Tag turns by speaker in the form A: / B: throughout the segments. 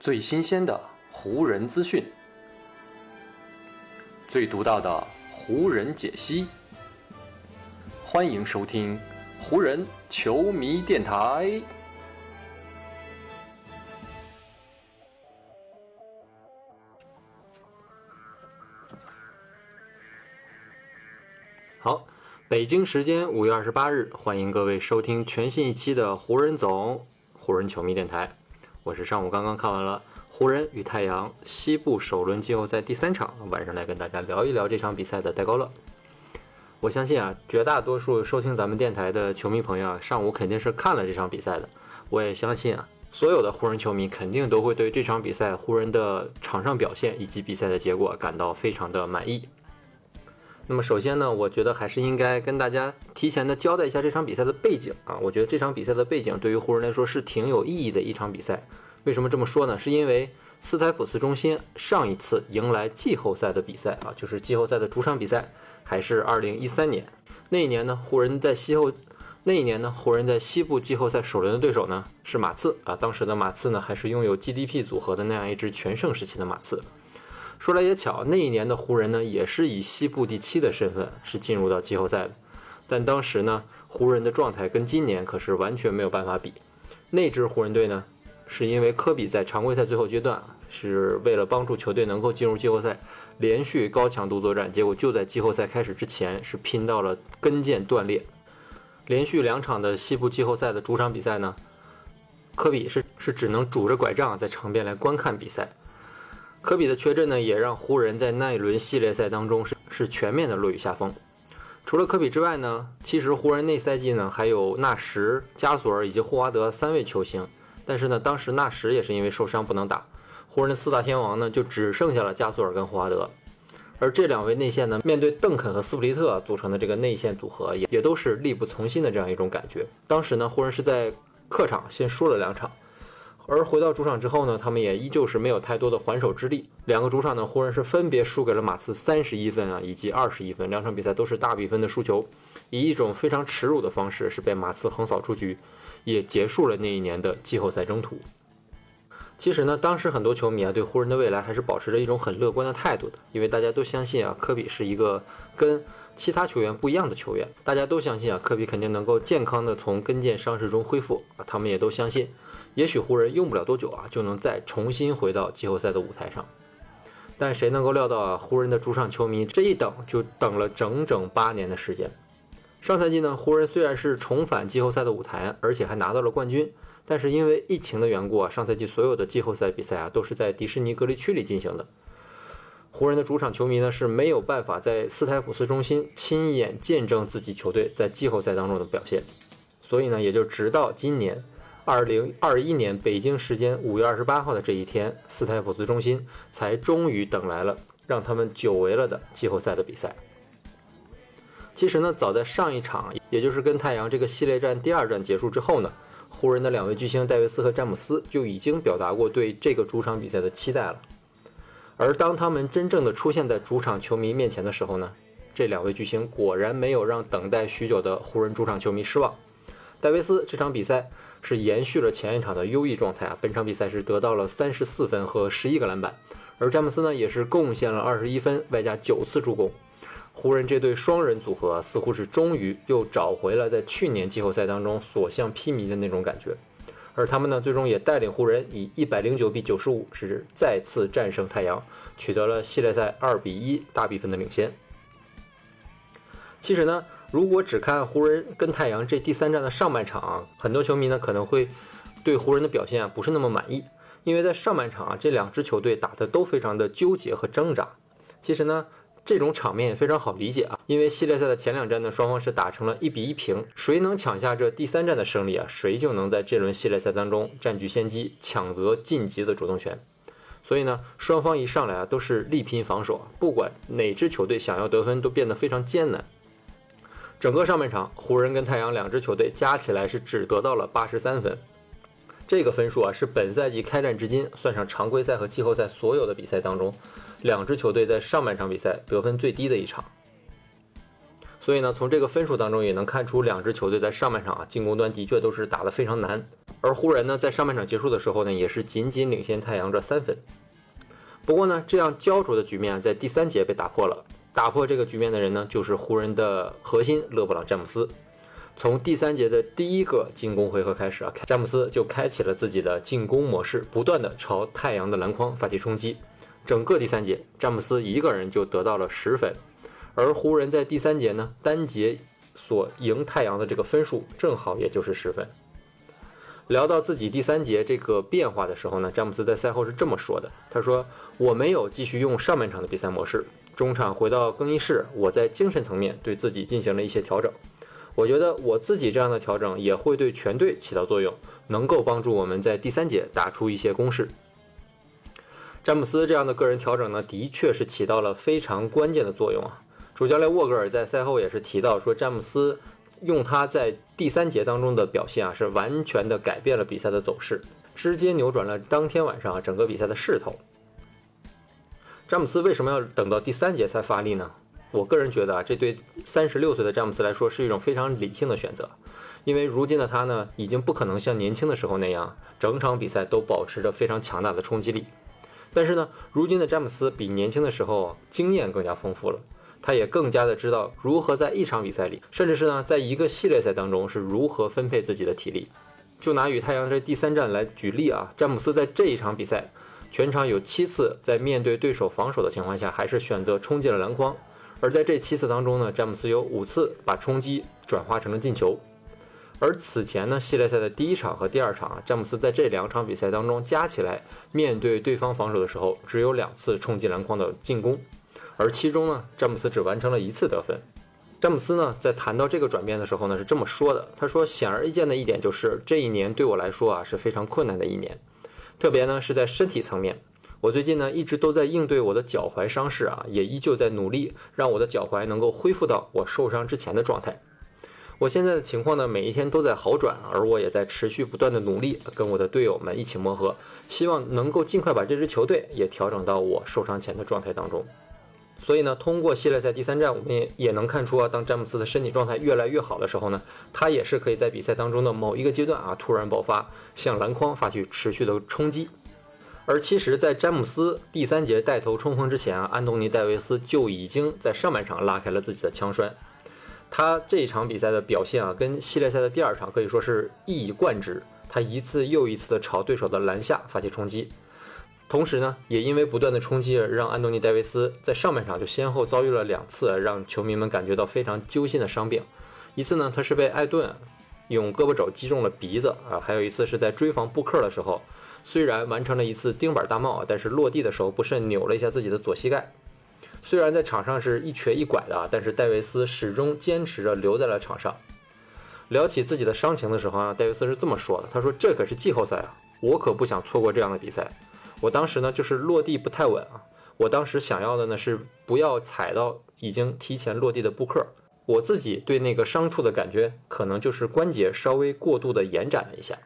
A: 最新鲜的湖人资讯，最独到的湖人解析。欢迎收听湖人球迷电台。好，北京时间五月二十八日，欢迎各位收听全新一期的湖人总湖人球迷电台。我是上午刚刚看完了湖人与太阳西部首轮季后赛第三场，晚上来跟大家聊一聊这场比赛的戴高乐。我相信啊，绝大多数收听咱们电台的球迷朋友啊，上午肯定是看了这场比赛的。我也相信啊，所有的湖人球迷肯定都会对这场比赛湖人的场上表现以及比赛的结果感到非常的满意。那么首先呢，我觉得还是应该跟大家提前的交代一下这场比赛的背景啊。我觉得这场比赛的背景对于湖人来说是挺有意义的一场比赛。为什么这么说呢？是因为斯台普斯中心上一次迎来季后赛的比赛啊，就是季后赛的主场比赛，还是二零一三年。那一年呢，湖人在西后，那一年呢，湖人在西部季后赛首轮的对手呢是马刺啊。当时的马刺呢还是拥有 GDP 组合的那样一支全盛时期的马刺。说来也巧，那一年的湖人呢，也是以西部第七的身份是进入到季后赛的。但当时呢，湖人的状态跟今年可是完全没有办法比。那支湖人队呢，是因为科比在常规赛最后阶段是为了帮助球队能够进入季后赛，连续高强度作战，结果就在季后赛开始之前是拼到了跟腱断裂。连续两场的西部季后赛的主场比赛呢，科比是是只能拄着拐杖在场边来观看比赛。科比的缺阵呢，也让湖人在那一轮系列赛当中是是全面的落于下风。除了科比之外呢，其实湖人那赛季呢还有纳什、加索尔以及霍华德三位球星，但是呢，当时纳什也是因为受伤不能打，湖人的四大天王呢就只剩下了加索尔跟霍华德。而这两位内线呢，面对邓肯和斯普利特组成的这个内线组合，也也都是力不从心的这样一种感觉。当时呢，湖人是在客场先输了两场。而回到主场之后呢，他们也依旧是没有太多的还手之力。两个主场呢，湖人是分别输给了马刺三十一分啊，以及二十一分，两场比赛都是大比分的输球，以一种非常耻辱的方式是被马刺横扫出局，也结束了那一年的季后赛征途。其实呢，当时很多球迷啊对湖人的未来还是保持着一种很乐观的态度的，因为大家都相信啊科比是一个跟其他球员不一样的球员，大家都相信啊科比肯定能够健康的从跟腱伤势中恢复啊，他们也都相信。也许湖人用不了多久啊，就能再重新回到季后赛的舞台上。但谁能够料到啊，湖人的主场球迷这一等就等了整整八年的时间。上赛季呢，湖人虽然是重返季后赛的舞台，而且还拿到了冠军，但是因为疫情的缘故啊，上赛季所有的季后赛比赛啊都是在迪士尼隔离区里进行的。湖人的主场球迷呢是没有办法在斯台普斯中心亲眼见证自己球队在季后赛当中的表现，所以呢，也就直到今年。二零二一年北京时间五月二十八号的这一天，斯台普斯中心才终于等来了让他们久违了的季后赛的比赛。其实呢，早在上一场，也就是跟太阳这个系列战第二战结束之后呢，湖人的两位巨星戴维斯和詹姆斯就已经表达过对这个主场比赛的期待了。而当他们真正的出现在主场球迷面前的时候呢，这两位巨星果然没有让等待许久的湖人主场球迷失望。戴维斯这场比赛。是延续了前一场的优异状态啊！本场比赛是得到了三十四分和十一个篮板，而詹姆斯呢也是贡献了二十一分，外加九次助攻。湖人这对双人组合似乎是终于又找回了在去年季后赛当中所向披靡的那种感觉，而他们呢最终也带领湖人以一百零九比九十五是再次战胜太阳，取得了系列赛二比一大比分的领先。其实呢。如果只看湖人跟太阳这第三战的上半场啊，很多球迷呢可能会对湖人的表现啊不是那么满意，因为在上半场啊这两支球队打的都非常的纠结和挣扎。其实呢这种场面也非常好理解啊，因为系列赛的前两战呢双方是打成了一比一平，谁能抢下这第三战的胜利啊，谁就能在这轮系列赛当中占据先机，抢得晋级的主动权。所以呢双方一上来啊都是力拼防守，不管哪支球队想要得分都变得非常艰难。整个上半场，湖人跟太阳两支球队加起来是只得到了八十三分，这个分数啊是本赛季开战至今算上常规赛和季后赛所有的比赛当中，两支球队在上半场比赛得分最低的一场。所以呢，从这个分数当中也能看出，两支球队在上半场啊进攻端的确都是打得非常难。而湖人呢，在上半场结束的时候呢，也是仅仅领先太阳这三分。不过呢，这样焦灼的局面啊在第三节被打破了。打破这个局面的人呢，就是湖人的核心勒布朗·詹姆斯。从第三节的第一个进攻回合开始啊，詹姆斯就开启了自己的进攻模式，不断的朝太阳的篮筐发起冲击。整个第三节，詹姆斯一个人就得到了十分，而湖人在第三节呢，单节所赢太阳的这个分数正好也就是十分。聊到自己第三节这个变化的时候呢，詹姆斯在赛后是这么说的：“他说我没有继续用上半场的比赛模式，中场回到更衣室，我在精神层面对自己进行了一些调整。”我觉得我自己这样的调整也会对全队起到作用，能够帮助我们在第三节打出一些攻势。詹姆斯这样的个人调整呢，的确是起到了非常关键的作用啊。主教练沃格尔在赛后也是提到说，詹姆斯用他在第三节当中的表现啊，是完全的改变了比赛的走势，直接扭转了当天晚上整个比赛的势头。詹姆斯为什么要等到第三节才发力呢？我个人觉得啊，这对三十六岁的詹姆斯来说是一种非常理性的选择，因为如今的他呢，已经不可能像年轻的时候那样，整场比赛都保持着非常强大的冲击力。但是呢，如今的詹姆斯比年轻的时候经验更加丰富了，他也更加的知道如何在一场比赛里，甚至是呢，在一个系列赛当中是如何分配自己的体力。就拿与太阳这第三战来举例啊，詹姆斯在这一场比赛，全场有七次在面对对手防守的情况下，还是选择冲进了篮筐。而在这七次当中呢，詹姆斯有五次把冲击转化成了进球。而此前呢，系列赛的第一场和第二场啊，詹姆斯在这两场比赛当中加起来，面对对方防守的时候，只有两次冲击篮筐的进攻，而其中呢，詹姆斯只完成了一次得分。詹姆斯呢，在谈到这个转变的时候呢，是这么说的：“他说，显而易见的一点就是，这一年对我来说啊是非常困难的一年，特别呢是在身体层面。”我最近呢一直都在应对我的脚踝伤势啊，也依旧在努力让我的脚踝能够恢复到我受伤之前的状态。我现在的情况呢，每一天都在好转，而我也在持续不断的努力，跟我的队友们一起磨合，希望能够尽快把这支球队也调整到我受伤前的状态当中。所以呢，通过系列赛第三战，我们也也能看出啊，当詹姆斯的身体状态越来越好的时候呢，他也是可以在比赛当中的某一个阶段啊，突然爆发，向篮筐发起持续的冲击。而其实，在詹姆斯第三节带头冲锋之前啊，安东尼·戴维斯就已经在上半场拉开了自己的枪栓。他这一场比赛的表现啊，跟系列赛的第二场可以说是一以贯之。他一次又一次的朝对手的篮下发起冲击，同时呢，也因为不断的冲击，让安东尼·戴维斯在上半场就先后遭遇了两次让球迷们感觉到非常揪心的伤病。一次呢，他是被艾顿用胳膊肘击中了鼻子啊，还有一次是在追防布克的时候。虽然完成了一次钉板大帽，但是落地的时候不慎扭了一下自己的左膝盖。虽然在场上是一瘸一拐的啊，但是戴维斯始终坚持着留在了场上。聊起自己的伤情的时候啊，戴维斯是这么说的：“他说这可是季后赛啊，我可不想错过这样的比赛。我当时呢就是落地不太稳啊，我当时想要的呢是不要踩到已经提前落地的布克。我自己对那个伤处的感觉，可能就是关节稍微过度的延展了一下。”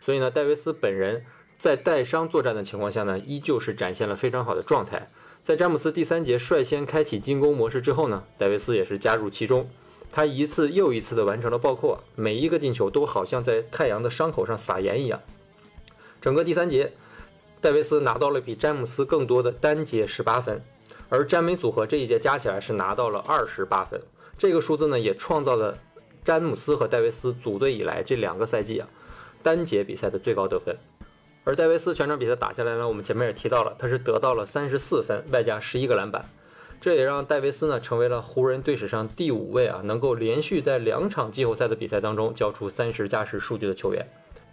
A: 所以呢，戴维斯本人在带伤作战的情况下呢，依旧是展现了非常好的状态。在詹姆斯第三节率先开启进攻模式之后呢，戴维斯也是加入其中，他一次又一次的完成了暴扣，每一个进球都好像在太阳的伤口上撒盐一样。整个第三节，戴维斯拿到了比詹姆斯更多的单节十八分，而詹美组合这一节加起来是拿到了二十八分，这个数字呢也创造了詹姆斯和戴维斯组队以来这两个赛季啊。单节比赛的最高得分，而戴维斯全场比赛打下来呢，我们前面也提到了，他是得到了三十四分，外加十一个篮板，这也让戴维斯呢成为了湖人队史上第五位啊能够连续在两场季后赛的比赛当中交出三十加十数据的球员。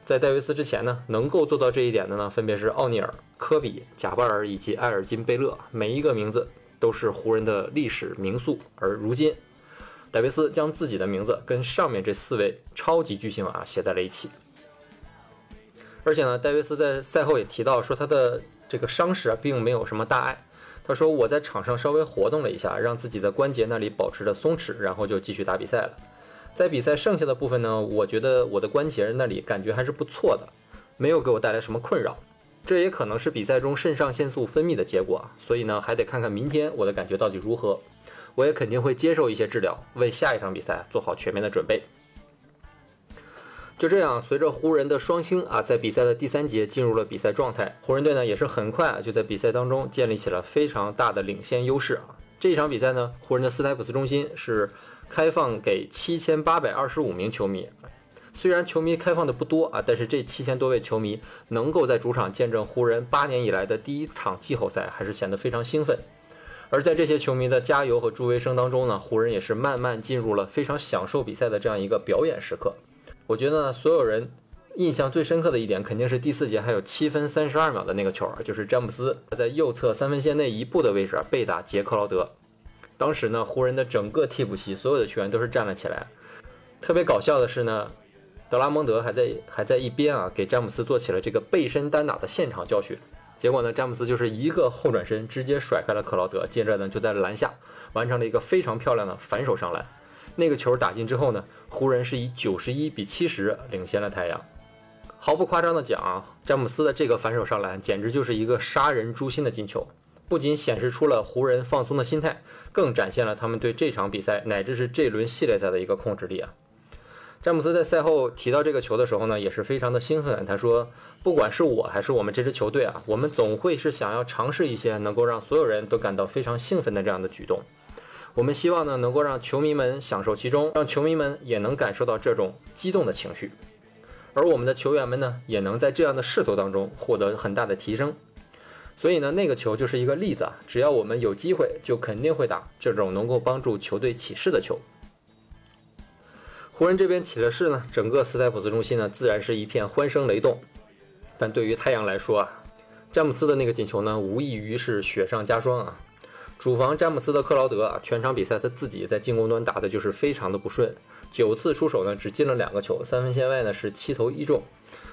A: 在戴维斯之前呢，能够做到这一点的呢，分别是奥尼尔、科比、贾巴尔以及埃尔金·贝勒，每一个名字都是湖人的历史名宿。而如今，戴维斯将自己的名字跟上面这四位超级巨星啊写在了一起。而且呢，戴维斯在赛后也提到说，他的这个伤势啊，并没有什么大碍。他说：“我在场上稍微活动了一下，让自己的关节那里保持着松弛，然后就继续打比赛了。在比赛剩下的部分呢，我觉得我的关节那里感觉还是不错的，没有给我带来什么困扰。这也可能是比赛中肾上腺素分泌的结果啊，所以呢，还得看看明天我的感觉到底如何。我也肯定会接受一些治疗，为下一场比赛做好全面的准备。”就这样，随着湖人的双星啊，在比赛的第三节进入了比赛状态，湖人队呢也是很快啊就在比赛当中建立起了非常大的领先优势啊。这一场比赛呢，湖人的斯台普斯中心是开放给七千八百二十五名球迷。虽然球迷开放的不多啊，但是这七千多位球迷能够在主场见证湖人八年以来的第一场季后赛，还是显得非常兴奋。而在这些球迷的加油和助威声当中呢，湖人也是慢慢进入了非常享受比赛的这样一个表演时刻。我觉得呢，所有人印象最深刻的一点，肯定是第四节还有七分三十二秒的那个球，就是詹姆斯他在右侧三分线内一步的位置被打杰克劳德。当时呢，湖人的整个替补席所有的球员都是站了起来。特别搞笑的是呢。德拉蒙德还在还在一边啊，给詹姆斯做起了这个背身单打的现场教学。结果呢，詹姆斯就是一个后转身，直接甩开了克劳德，接着呢就在篮下完成了一个非常漂亮的反手上篮。那个球打进之后呢，湖人是以九十一比七十领先了太阳。毫不夸张的讲啊，詹姆斯的这个反手上篮简直就是一个杀人诛心的进球，不仅显示出了湖人放松的心态，更展现了他们对这场比赛乃至是这轮系列赛的一个控制力啊。詹姆斯在赛后提到这个球的时候呢，也是非常的兴奋。他说：“不管是我还是我们这支球队啊，我们总会是想要尝试一些能够让所有人都感到非常兴奋的这样的举动。我们希望呢，能够让球迷们享受其中，让球迷们也能感受到这种激动的情绪。而我们的球员们呢，也能在这样的势头当中获得很大的提升。所以呢，那个球就是一个例子啊。只要我们有机会，就肯定会打这种能够帮助球队起势的球。”湖人这边起了势呢，整个斯台普斯中心呢，自然是一片欢声雷动。但对于太阳来说啊，詹姆斯的那个进球呢，无异于是雪上加霜啊。主防詹姆斯的克劳德啊，全场比赛他自己在进攻端打的就是非常的不顺，九次出手呢，只进了两个球，三分线外呢是七投一中。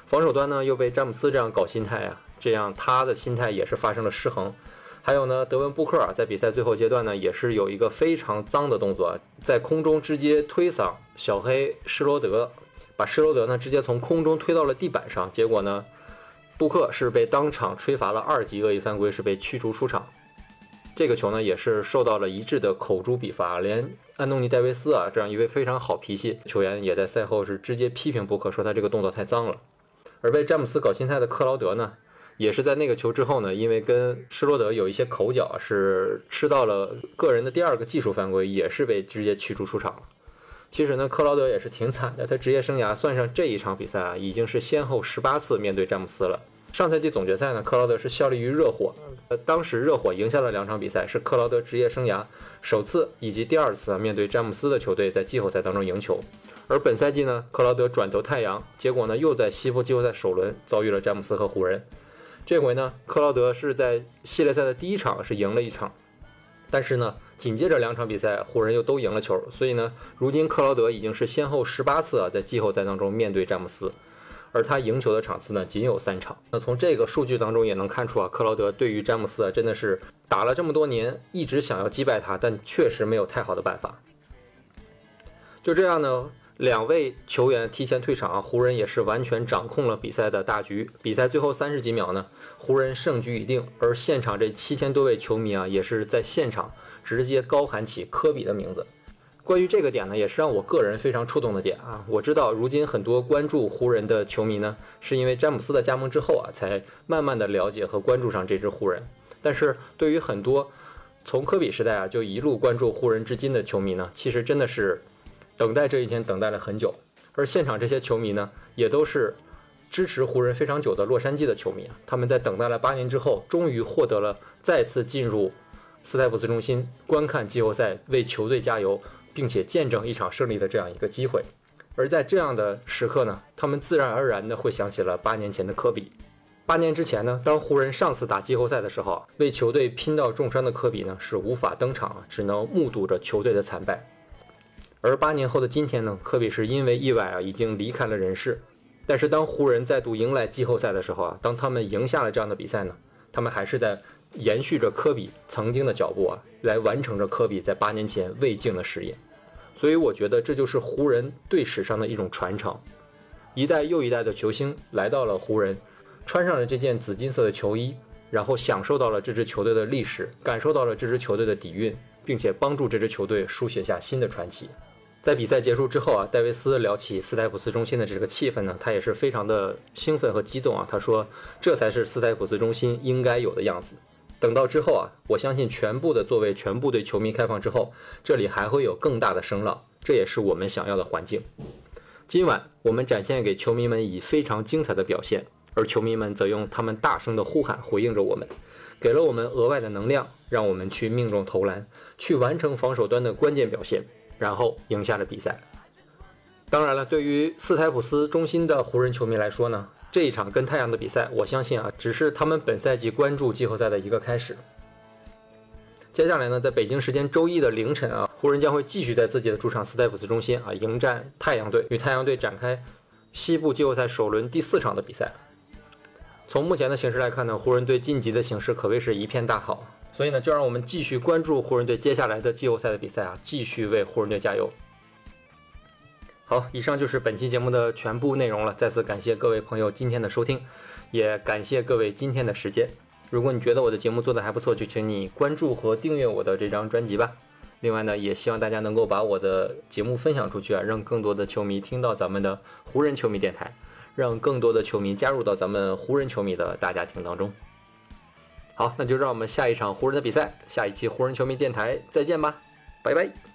A: 防守端呢又被詹姆斯这样搞心态啊，这样他的心态也是发生了失衡。还有呢，德文布克啊，在比赛最后阶段呢，也是有一个非常脏的动作，在空中直接推搡小黑施罗德，把施罗德呢直接从空中推到了地板上。结果呢，布克是被当场吹罚了二级恶意犯规，是被驱逐出场。这个球呢，也是受到了一致的口诛笔伐，连安东尼戴维斯啊这样一位非常好脾气球员，也在赛后是直接批评布克，说他这个动作太脏了。而被詹姆斯搞心态的克劳德呢？也是在那个球之后呢，因为跟施罗德有一些口角，是吃到了个人的第二个技术犯规，也是被直接驱逐出场了。其实呢，克劳德也是挺惨的，他职业生涯算上这一场比赛啊，已经是先后十八次面对詹姆斯了。上赛季总决赛呢，克劳德是效力于热火，呃，当时热火赢下了两场比赛，是克劳德职业生涯首次以及第二次啊面对詹姆斯的球队在季后赛当中赢球。而本赛季呢，克劳德转投太阳，结果呢又在西部季后赛首轮遭遇了詹姆斯和湖人。这回呢，克劳德是在系列赛的第一场是赢了一场，但是呢，紧接着两场比赛湖人又都赢了球，所以呢，如今克劳德已经是先后十八次啊在季后赛当中面对詹姆斯，而他赢球的场次呢仅有三场。那从这个数据当中也能看出啊，克劳德对于詹姆斯啊真的是打了这么多年，一直想要击败他，但确实没有太好的办法。就这样呢。两位球员提前退场啊，湖人也是完全掌控了比赛的大局。比赛最后三十几秒呢，湖人胜局已定，而现场这七千多位球迷啊，也是在现场直接高喊起科比的名字。关于这个点呢，也是让我个人非常触动的点啊。我知道如今很多关注湖人的球迷呢，是因为詹姆斯的加盟之后啊，才慢慢的了解和关注上这支湖人。但是对于很多从科比时代啊就一路关注湖人至今的球迷呢，其实真的是。等待这一天等待了很久，而现场这些球迷呢，也都是支持湖人非常久的洛杉矶的球迷啊。他们在等待了八年之后，终于获得了再次进入斯台普斯中心观看季后赛、为球队加油，并且见证一场胜利的这样一个机会。而在这样的时刻呢，他们自然而然的会想起了八年前的科比。八年之前呢，当湖人上次打季后赛的时候，为球队拼到重伤的科比呢是无法登场，只能目睹着球队的惨败。而八年后的今天呢，科比是因为意外啊，已经离开了人世。但是当湖人再度迎来季后赛的时候啊，当他们赢下了这样的比赛呢，他们还是在延续着科比曾经的脚步啊，来完成着科比在八年前未竟的事业。所以我觉得这就是湖人队史上的一种传承，一代又一代的球星来到了湖人，穿上了这件紫金色的球衣，然后享受到了这支球队的历史，感受到了这支球队的底蕴，并且帮助这支球队书写下新的传奇。在比赛结束之后啊，戴维斯聊起斯台普斯中心的这个气氛呢，他也是非常的兴奋和激动啊。他说：“这才是斯台普斯中心应该有的样子。”等到之后啊，我相信全部的座位全部对球迷开放之后，这里还会有更大的声浪，这也是我们想要的环境。今晚我们展现给球迷们以非常精彩的表现，而球迷们则用他们大声的呼喊回应着我们，给了我们额外的能量，让我们去命中投篮，去完成防守端的关键表现。然后赢下了比赛。当然了，对于斯台普斯中心的湖人球迷来说呢，这一场跟太阳的比赛，我相信啊，只是他们本赛季关注季后赛的一个开始。接下来呢，在北京时间周一的凌晨啊，湖人将会继续在自己的主场斯台普斯中心啊迎战太阳队，与太阳队展开西部季后赛首轮第四场的比赛。从目前的形势来看呢，湖人队晋级的形势可谓是一片大好。所以呢，就让我们继续关注湖人队接下来的季后赛的比赛啊，继续为湖人队加油。好，以上就是本期节目的全部内容了。再次感谢各位朋友今天的收听，也感谢各位今天的时间。如果你觉得我的节目做的还不错，就请你关注和订阅我的这张专辑吧。另外呢，也希望大家能够把我的节目分享出去啊，让更多的球迷听到咱们的湖人球迷电台，让更多的球迷加入到咱们湖人球迷的大家庭当中。好，那就让我们下一场湖人的比赛，下一期湖人球迷电台再见吧，拜拜。